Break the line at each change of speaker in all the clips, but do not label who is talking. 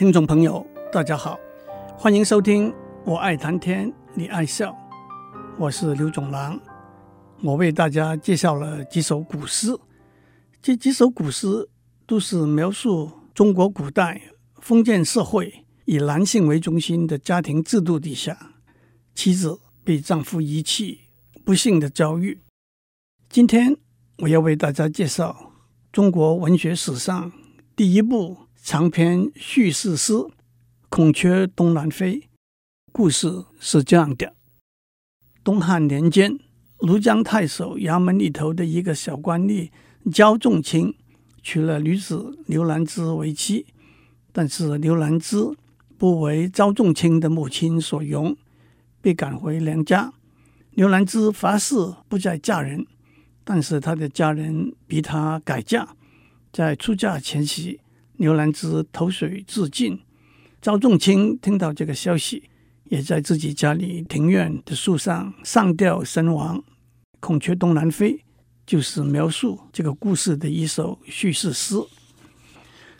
听众朋友，大家好，欢迎收听《我爱谈天，你爱笑》，我是刘总郎。我为大家介绍了几首古诗，这几首古诗都是描述中国古代封建社会以男性为中心的家庭制度底下，妻子被丈夫遗弃不幸的遭遇。今天我要为大家介绍中国文学史上第一部。长篇叙事诗《孔雀东南飞》，故事是这样的：东汉年间，庐江太守衙门里头的一个小官吏焦仲卿娶了女子刘兰芝为妻，但是刘兰芝不为焦仲卿的母亲所容，被赶回娘家。刘兰芝发誓不再嫁人，但是她的家人逼她改嫁，在出嫁前夕。牛兰芝投水自尽，赵仲卿听到这个消息，也在自己家里庭院的树上上吊身亡。《孔雀东南飞》就是描述这个故事的一首叙事诗。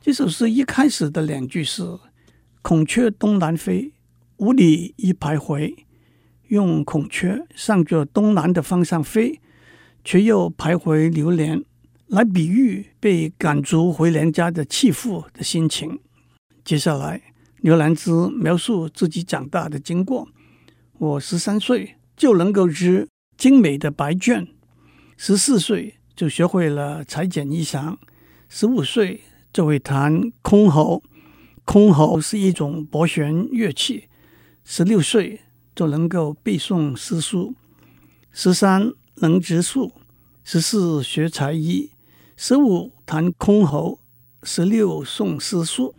这首诗一开始的两句是“孔雀东南飞，五里一徘徊”，用孔雀向着东南的方向飞，却又徘徊流连。来比喻被赶逐回娘家的弃妇的心情。接下来，刘兰芝描述自己长大的经过：我十三岁就能够织精美的白绢，十四岁就学会了裁剪衣裳，十五岁就会弹箜篌，箜篌是一种拨弦乐器，十六岁就能够背诵诗书，十三能植树，十四学裁衣。十五弹箜篌，十六诵诗书，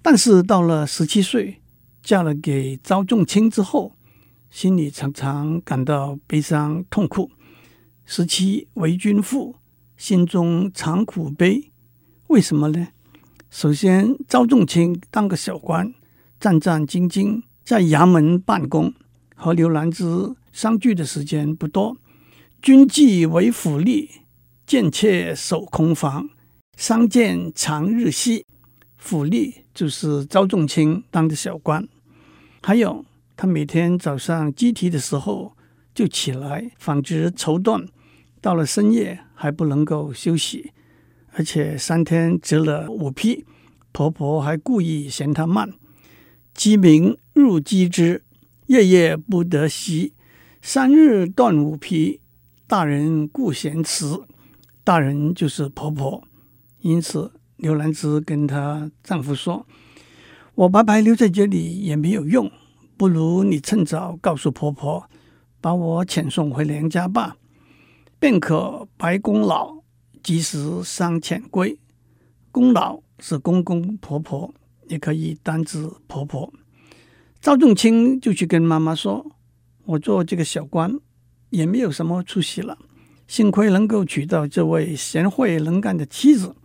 但是到了十七岁，嫁了给焦仲卿之后，心里常常感到悲伤痛苦。十七为君妇，心中常苦悲。为什么呢？首先，焦仲卿当个小官，战战兢兢在衙门办公，和刘兰芝相聚的时间不多。君既为府吏。贱妾守空房，相见长日稀。府吏就是焦仲卿当的小官。还有，他每天早上鸡啼的时候就起来纺织绸缎，到了深夜还不能够休息，而且三天织了五匹。婆婆还故意嫌他慢。鸡鸣入鸡织，夜夜不得息。三日断五匹，大人故嫌迟。大人就是婆婆，因此刘兰芝跟她丈夫说：“我白白留在这里也没有用，不如你趁早告诉婆婆，把我遣送回娘家吧，便可白公老，及时伤遣归。公老是公公婆婆，也可以单指婆婆。”赵仲卿就去跟妈妈说：“我做这个小官也没有什么出息了。”幸亏能够娶到这位贤惠能干的妻子，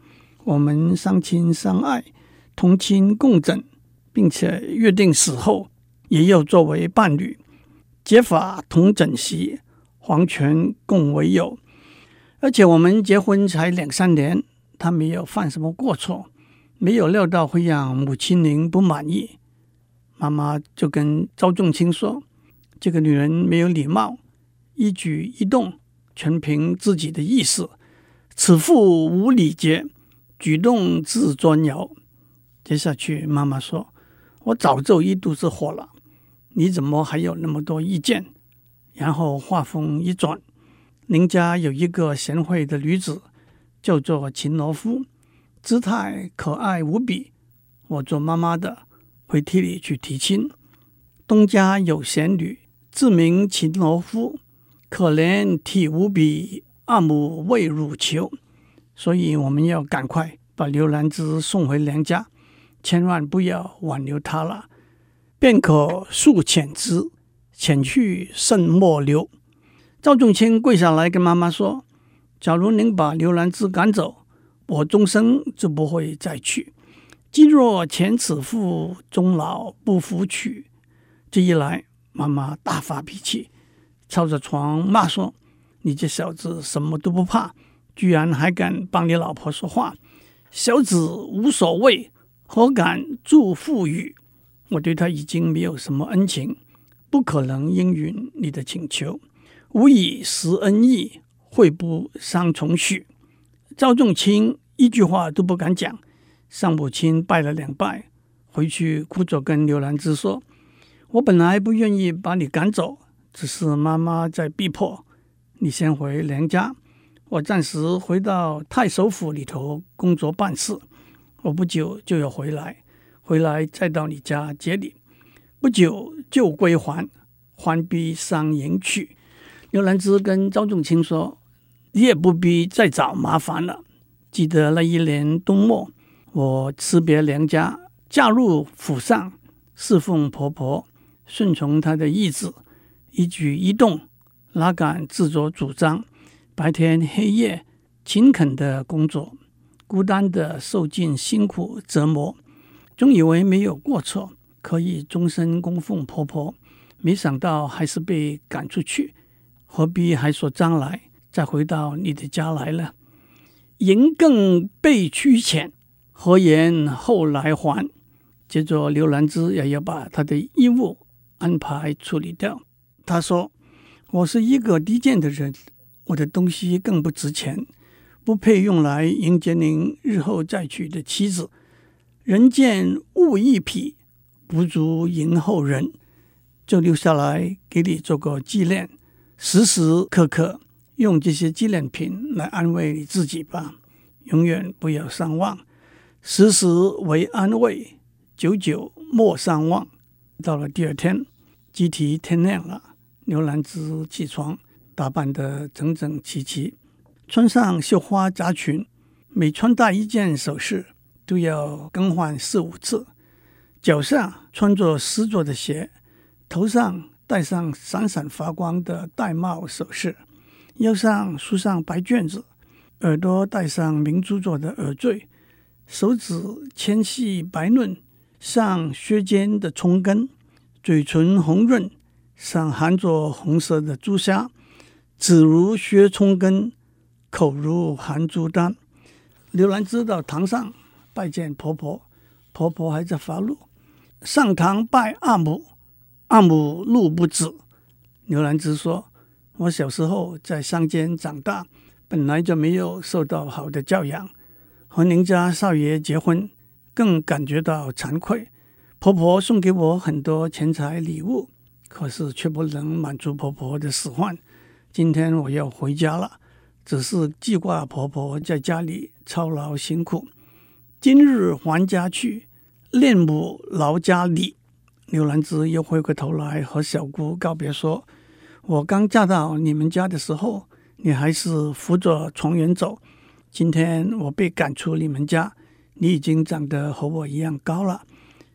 我们相亲相爱，同亲共枕，并且约定死后也要作为伴侣，结发同枕席，黄泉共为友。而且我们结婚才两三年，他没有犯什么过错，没有料到会让母亲您不满意。妈妈就跟焦仲卿说：“这个女人没有礼貌，一举一动。”全凭自己的意思，此妇无礼节，举动自专摇。接下去，妈妈说：“我早就一肚子火了，你怎么还有那么多意见？”然后话锋一转：“您家有一个贤惠的女子，叫做秦罗夫，姿态可爱无比。我做妈妈的会替你去提亲。东家有贤女，自名秦罗夫。”可怜体无比，阿母未乳求，所以我们要赶快把刘兰芝送回娘家，千万不要挽留她了。便可速遣之，遣去甚莫留。赵仲卿跪下来跟妈妈说：“假如您把刘兰芝赶走，我终生就不会再娶。今若遣此妇终老不复娶，这一来，妈妈大发脾气。”靠着床骂说：“你这小子什么都不怕，居然还敢帮你老婆说话！小子无所谓，何敢助父语？我对他已经没有什么恩情，不可能应允你的请求。吾以实恩义，会不伤重许。赵仲卿一句话都不敢讲，向母亲拜了两拜，回去哭着跟刘兰芝说：“我本来不愿意把你赶走，只是妈妈在逼迫。你先回娘家，我暂时回到太守府里头工作办事。我不久就要回来。”回来再到你家接你，不久就归还，还必上迎去。刘兰芝跟赵仲卿说：“你也不必再找麻烦了。记得那一年冬末，我辞别娘家，嫁入府上，侍奉婆婆，顺从她的意志，一举一动哪敢自作主张？白天黑夜勤恳的工作，孤单的受尽辛苦折磨。”总以为没有过错，可以终身供奉婆婆，没想到还是被赶出去。何必还说将来再回到你的家来了？人更被驱遣，何言后来还？接着刘兰芝也要把她的衣物安排处理掉。他说：“我是一个低贱的人，我的东西更不值钱，不配用来迎接您日后再娶的妻子。”人贱物一匹，不足迎后人，就留下来给你做个纪念，时时刻刻用这些纪念品来安慰你自己吧，永远不要相忘，时时为安慰，久久莫相忘。到了第二天，鸡啼天亮了，刘兰芝起床，打扮得整整齐齐，穿上绣花夹裙，每穿戴一件首饰。都要更换四五次，脚上穿着丝做的鞋，头上戴上闪闪发光的玳瑁首饰，腰上束上白绢子，耳朵戴上明珠做的耳坠，手指纤细白嫩，像削尖的葱根，嘴唇红润，上含着红色的朱砂，子如削葱根，口如含珠丹。刘兰芝到堂上。拜见婆婆，婆婆还在发怒。上堂拜阿母，阿母怒不止。刘兰芝说：“我小时候在乡间长大，本来就没有受到好的教养，和您家少爷结婚，更感觉到惭愧。婆婆送给我很多钱财礼物，可是却不能满足婆婆的使唤。今天我要回家了，只是记挂婆婆在家里操劳辛苦。”今日还家去，恋母劳家里。刘兰芝又回过头来和小姑告别，说：“我刚嫁到你们家的时候，你还是扶着床沿走。今天我被赶出你们家，你已经长得和我一样高了。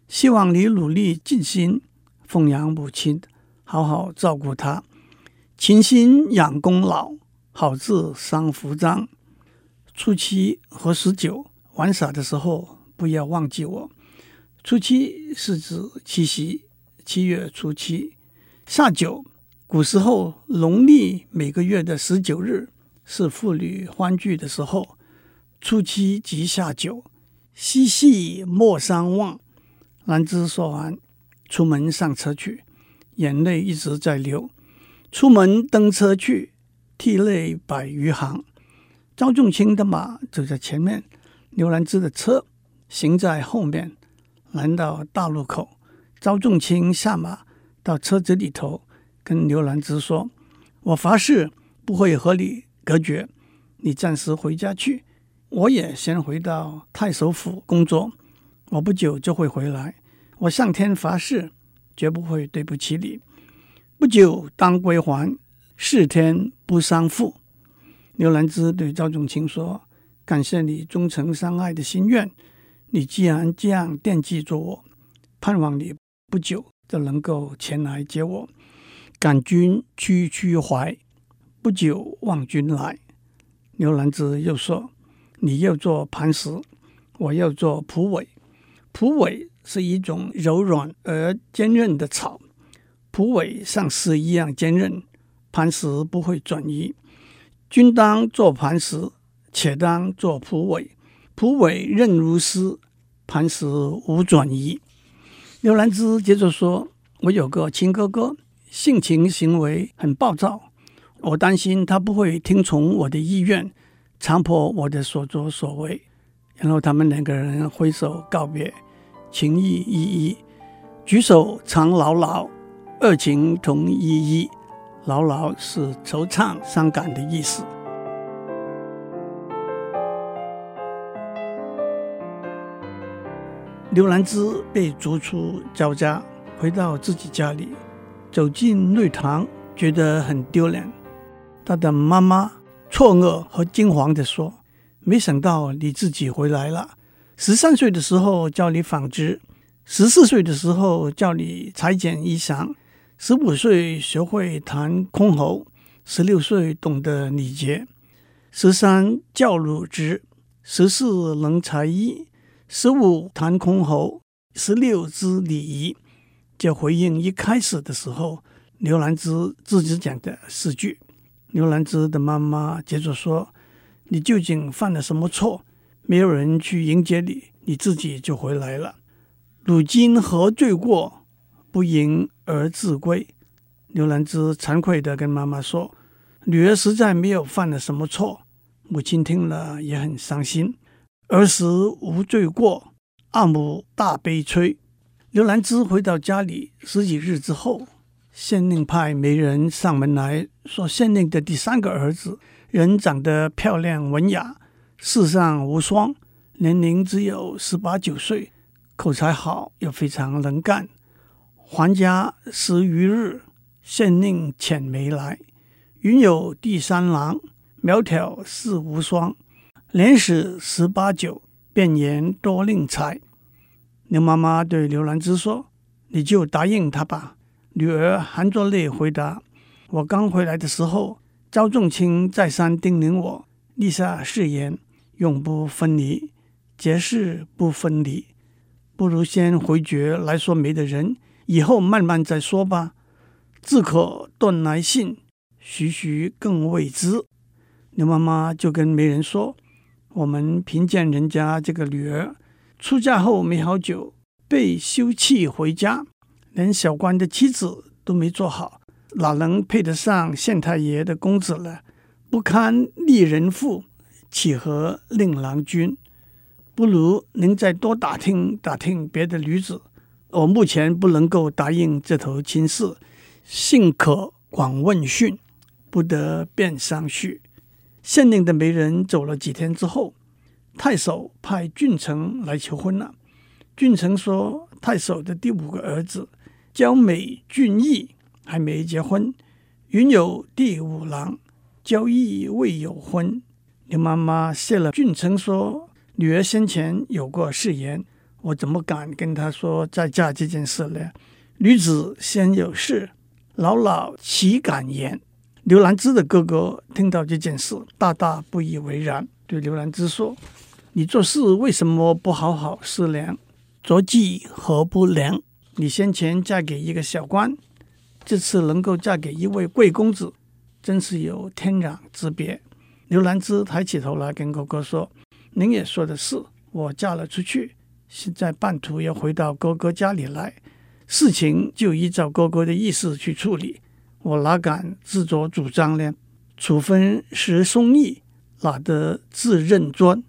希望你努力尽心奉养母亲，好好照顾她，勤心养功劳，好自伤福章。初七和十九。”玩耍的时候不要忘记我。初七是指七夕，七月初七。下九，古时候农历每个月的十九日是妇女欢聚的时候。初七即下九，嬉戏莫相忘。兰芝说完，出门上车去，眼泪一直在流。出门登车去，涕泪百余行。赵仲卿的马走在前面。刘兰芝的车行在后面，来到大路口，赵仲卿下马到车子里头，跟刘兰芝说：“我发誓不会和你隔绝，你暂时回家去，我也先回到太守府工作，我不久就会回来。我上天发誓，绝不会对不起你。不久当归还，是天不伤父。”刘兰芝对赵仲卿说。感谢你忠诚相爱的心愿。你既然这样惦记着我，盼望你不久就能够前来接我。感君区区怀，不久望君来。刘兰芝又说：“你要做磐石，我要做蒲苇。蒲苇是一种柔软而坚韧的草，蒲苇像丝一样坚韧，磐石不会转移。君当做磐石。”且当作蒲苇，蒲苇韧如丝，磐石无转移。刘兰芝接着说：“我有个亲哥哥，性情行为很暴躁，我担心他不会听从我的意愿，强迫我的所作所为。”然后他们两个人挥手告别，情意依依，举手常牢牢，二情同依依。牢牢是惆怅伤感的意思。刘兰芝被逐出焦家，回到自己家里，走进内堂，觉得很丢脸。他的妈妈错愕和惊慌地说：“没想到你自己回来了。十三岁的时候教你纺织，十四岁的时候教你裁剪衣裳。”十五岁学会弹箜篌，十六岁懂得礼节，十三教乳织，十四能裁衣，十五弹箜篌，十六知礼仪。就回应一开始的时候，刘兰芝自己讲的四句。刘兰芝的妈妈接着说：“你究竟犯了什么错？没有人去迎接你，你自己就回来了。如今何罪过？”不迎而自归，刘兰芝惭愧地跟妈妈说：“女儿实在没有犯了什么错。”母亲听了也很伤心。儿时无罪过，阿母大悲催。刘兰芝回到家里十几日之后，县令派媒人上门来说，县令的第三个儿子人长得漂亮文雅，世上无双，年龄只有十八九岁，口才好又非常能干。还家十余日，县令遣媒来，云有第三郎，苗条似无双，年始十八九，便言多令才。刘妈妈对刘兰芝说：“你就答应他吧。”女儿含着泪回答：“我刚回来的时候，赵仲卿再三叮咛我立下誓言，永不分离，结誓不分离，不如先回绝来说媒的人。”以后慢慢再说吧。自可断来信，徐徐更未知。刘妈妈就跟媒人说：“我们贫贱人家这个女儿，出嫁后没好久，被休弃回家，连小官的妻子都没做好，哪能配得上县太爷的公子呢？不堪丽人妇，岂合令郎君？不如您再多打听打听别的女子。”我目前不能够答应这头亲事，幸可广问讯，不得便相续。县令的媒人走了几天之后，太守派俊成来求婚了。俊成说，太守的第五个儿子焦美俊逸，还没结婚，云有第五郎，娇逸未有婚。刘妈妈谢了俊成说，女儿先前有过誓言。我怎么敢跟她说再嫁这件事呢？女子先有事，老老岂敢言？刘兰芝的哥哥听到这件事，大大不以为然，对刘兰芝说：“你做事为什么不好好思量？着计何不良？你先前嫁给一个小官，这次能够嫁给一位贵公子，真是有天壤之别。”刘兰芝抬起头来跟哥哥说：“您也说的是，我嫁了出去。”现在半途要回到哥哥家里来，事情就依照哥哥的意思去处理，我哪敢自作主张呢？处分时松义，哪得自认专？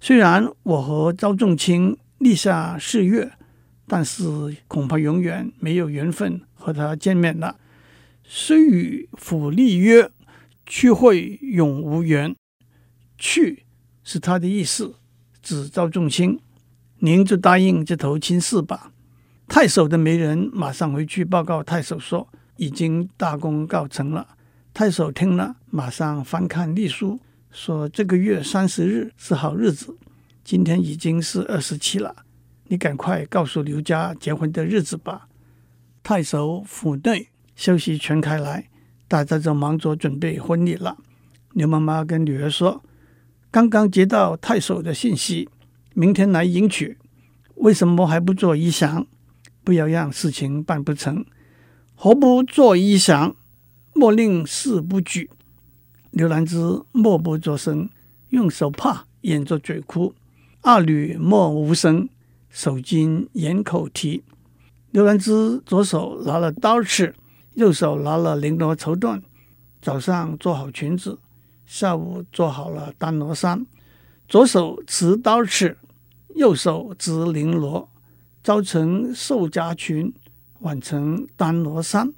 虽然我和赵仲卿立下誓约，但是恐怕永远没有缘分和他见面了。虽与府立约，去会永无缘。去是他的意思，指赵仲卿。您就答应这头亲事吧。太守的媒人马上回去报告太守说，已经大功告成了。太守听了，马上翻看历书，说这个月三十日是好日子，今天已经是二十七了，你赶快告诉刘家结婚的日子吧。太守府内消息传开来，大家就忙着准备婚礼了。刘妈妈跟女儿说，刚刚接到太守的信息。明天来迎娶，为什么还不做衣裳？不要让事情办不成。何不做衣裳？莫令事不举。刘兰芝默不作声，用手帕掩着嘴哭。二女默无声，手巾掩口提。刘兰芝左手拿了刀尺，右手拿了绫罗绸缎。早上做好裙子，下午做好了单罗衫。左手持刀尺，右手执绫罗，早晨绣纱裙，晚成单罗衫。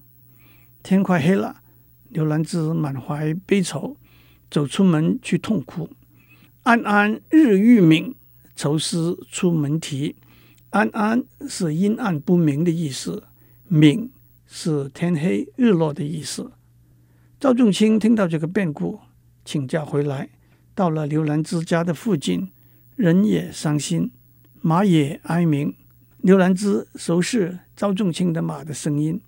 天快黑了，刘兰芝满怀悲愁，走出门去痛哭。安安日欲明，愁思出门啼。安安是阴暗不明的意思，明是天黑日落的意思。赵仲卿听到这个变故，请假回来，到了刘兰芝家的附近，人也伤心，马也哀鸣。刘兰芝熟悉赵仲卿的马的声音，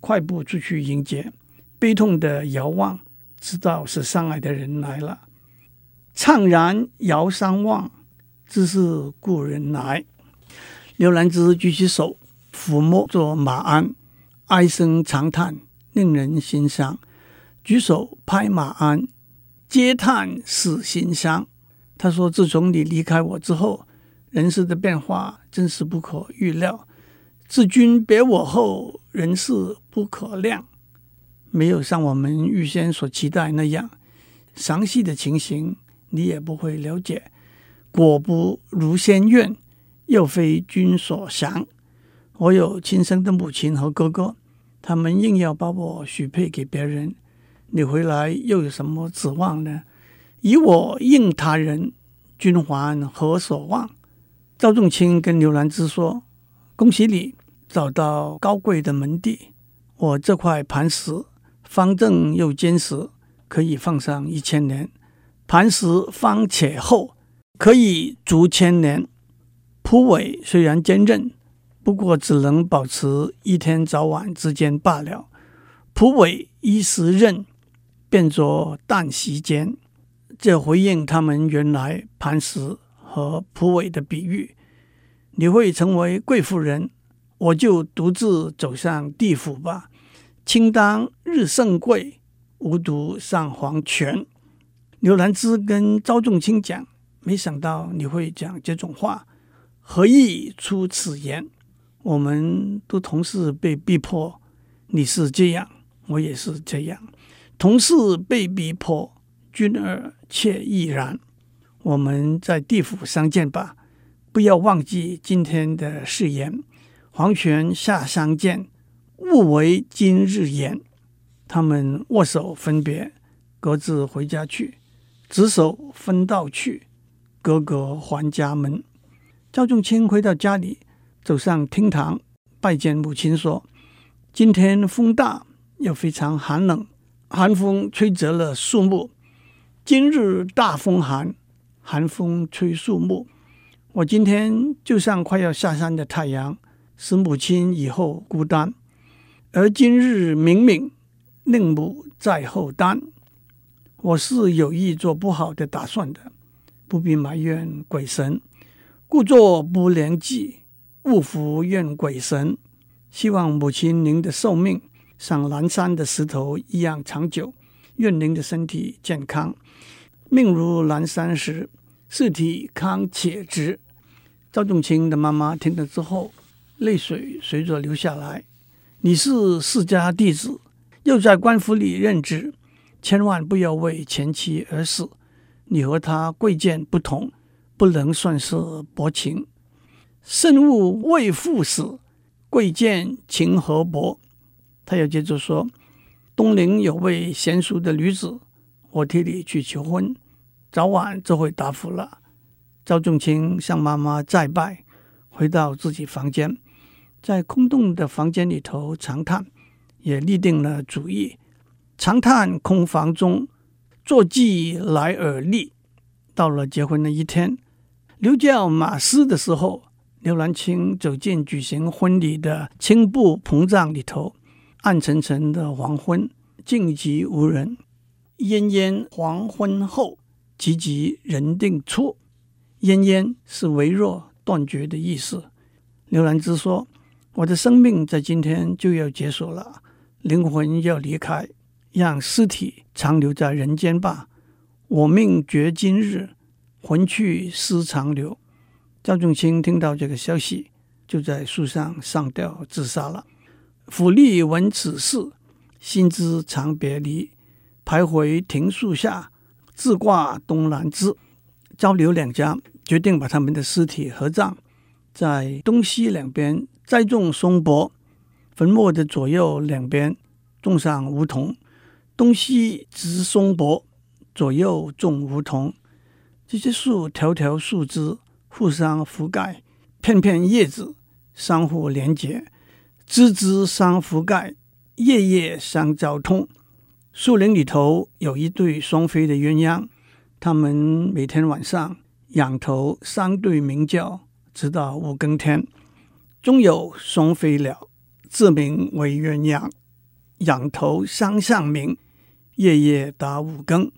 快步出去迎接，悲痛的遥望，知道是相爱的人来了。怅然遥相望，知是故人来。刘兰芝举起手抚摸着马鞍，唉声长叹，令人心伤。举手拍马鞍，嗟叹死心伤。他说：“自从你离开我之后，人世的变化真是不可预料。自君别我后，人事不可量。没有像我们预先所期待那样详细的情形，你也不会了解。果不如先愿，又非君所想。我有亲生的母亲和哥哥，他们硬要把我许配给别人。”你回来又有什么指望呢？以我应他人，君还何所望？赵仲卿跟刘兰芝说：“恭喜你找到高贵的门第。我这块磐石方正又坚实，可以放上一千年；磐石方且厚，可以足千年。蒲苇虽然坚韧，不过只能保持一天早晚之间罢了。蒲苇一时韧。”变作旦夕间，这回应他们原来磐石和蒲苇的比喻。你会成为贵妇人，我就独自走上地府吧。卿当日胜贵，无独上黄泉。刘兰芝跟赵仲卿讲，没想到你会讲这种话，何以出此言？我们都同是被逼迫，你是这样，我也是这样。同是被逼迫，君儿妾亦然。我们在地府相见吧，不要忘记今天的誓言。黄泉下相见，勿违今日言。他们握手分别，各自回家去，执手分道去，各个还家门。赵仲卿回到家里，走上厅堂，拜见母亲，说：“今天风大，又非常寒冷。”寒风吹折了树木，今日大风寒，寒风吹树木。我今天就像快要下山的太阳，使母亲以后孤单；而今日明明，令母在后担。我是有意做不好的打算的，不必埋怨鬼神，故作不良计，勿服怨鬼神。希望母亲您的寿命。像南山的石头一样长久，愿您的身体健康，命如南山石，四体康且直。赵仲卿的妈妈听了之后，泪水随着流下来。你是世家弟子，又在官府里任职，千万不要为前妻而死。你和他贵贱不同，不能算是薄情。慎勿为父死，贵贱情何薄？他又接着说：“东陵有位娴淑的女子，我替你去求婚，早晚就会答复了。”赵仲卿向妈妈再拜，回到自己房间，在空洞的房间里头长叹，也立定了主意：长叹空房中，坐骑来而立。到了结婚的一天，刘叫马嘶的时候，刘兰清走进举行婚礼的青布篷帐里头。暗沉沉的黄昏，静寂无人。烟烟黄昏后，寂寂人定出。烟烟是微弱断绝的意思。刘兰芝说：“我的生命在今天就要结束了，灵魂要离开，让尸体长留在人间吧。我命绝今日，魂去丝长留。赵仲卿听到这个消息，就在树上上吊自杀了。府吏闻此事，心知长别离，徘徊庭树下，自挂东南枝。赵刘两家决定把他们的尸体合葬，在东西两边栽种松柏，坟墓的左右两边种上梧桐，东西植松柏，左右种梧桐。这些树条条树枝互相覆盖，片片叶子相互连接，枝枝相覆盖，叶叶相交通。树林里头有一对双飞的鸳鸯，它们每天晚上仰头相对鸣叫，直到五更天。终有双飞鸟，自名为鸳鸯，仰头相向鸣，夜夜达五更。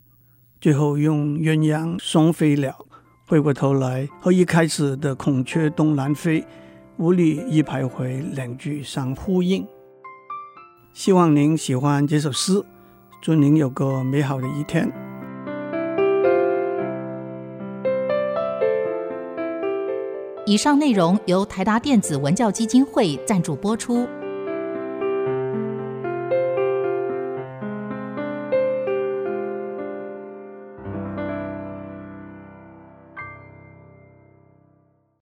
最后用鸳鸯双飞鸟回过头来和一开始的孔雀东南飞，五里一徘徊，两句相呼应。希望您喜欢这首诗，祝您有个美好的一天。
以上内容由台达电子文教基金会赞助播出。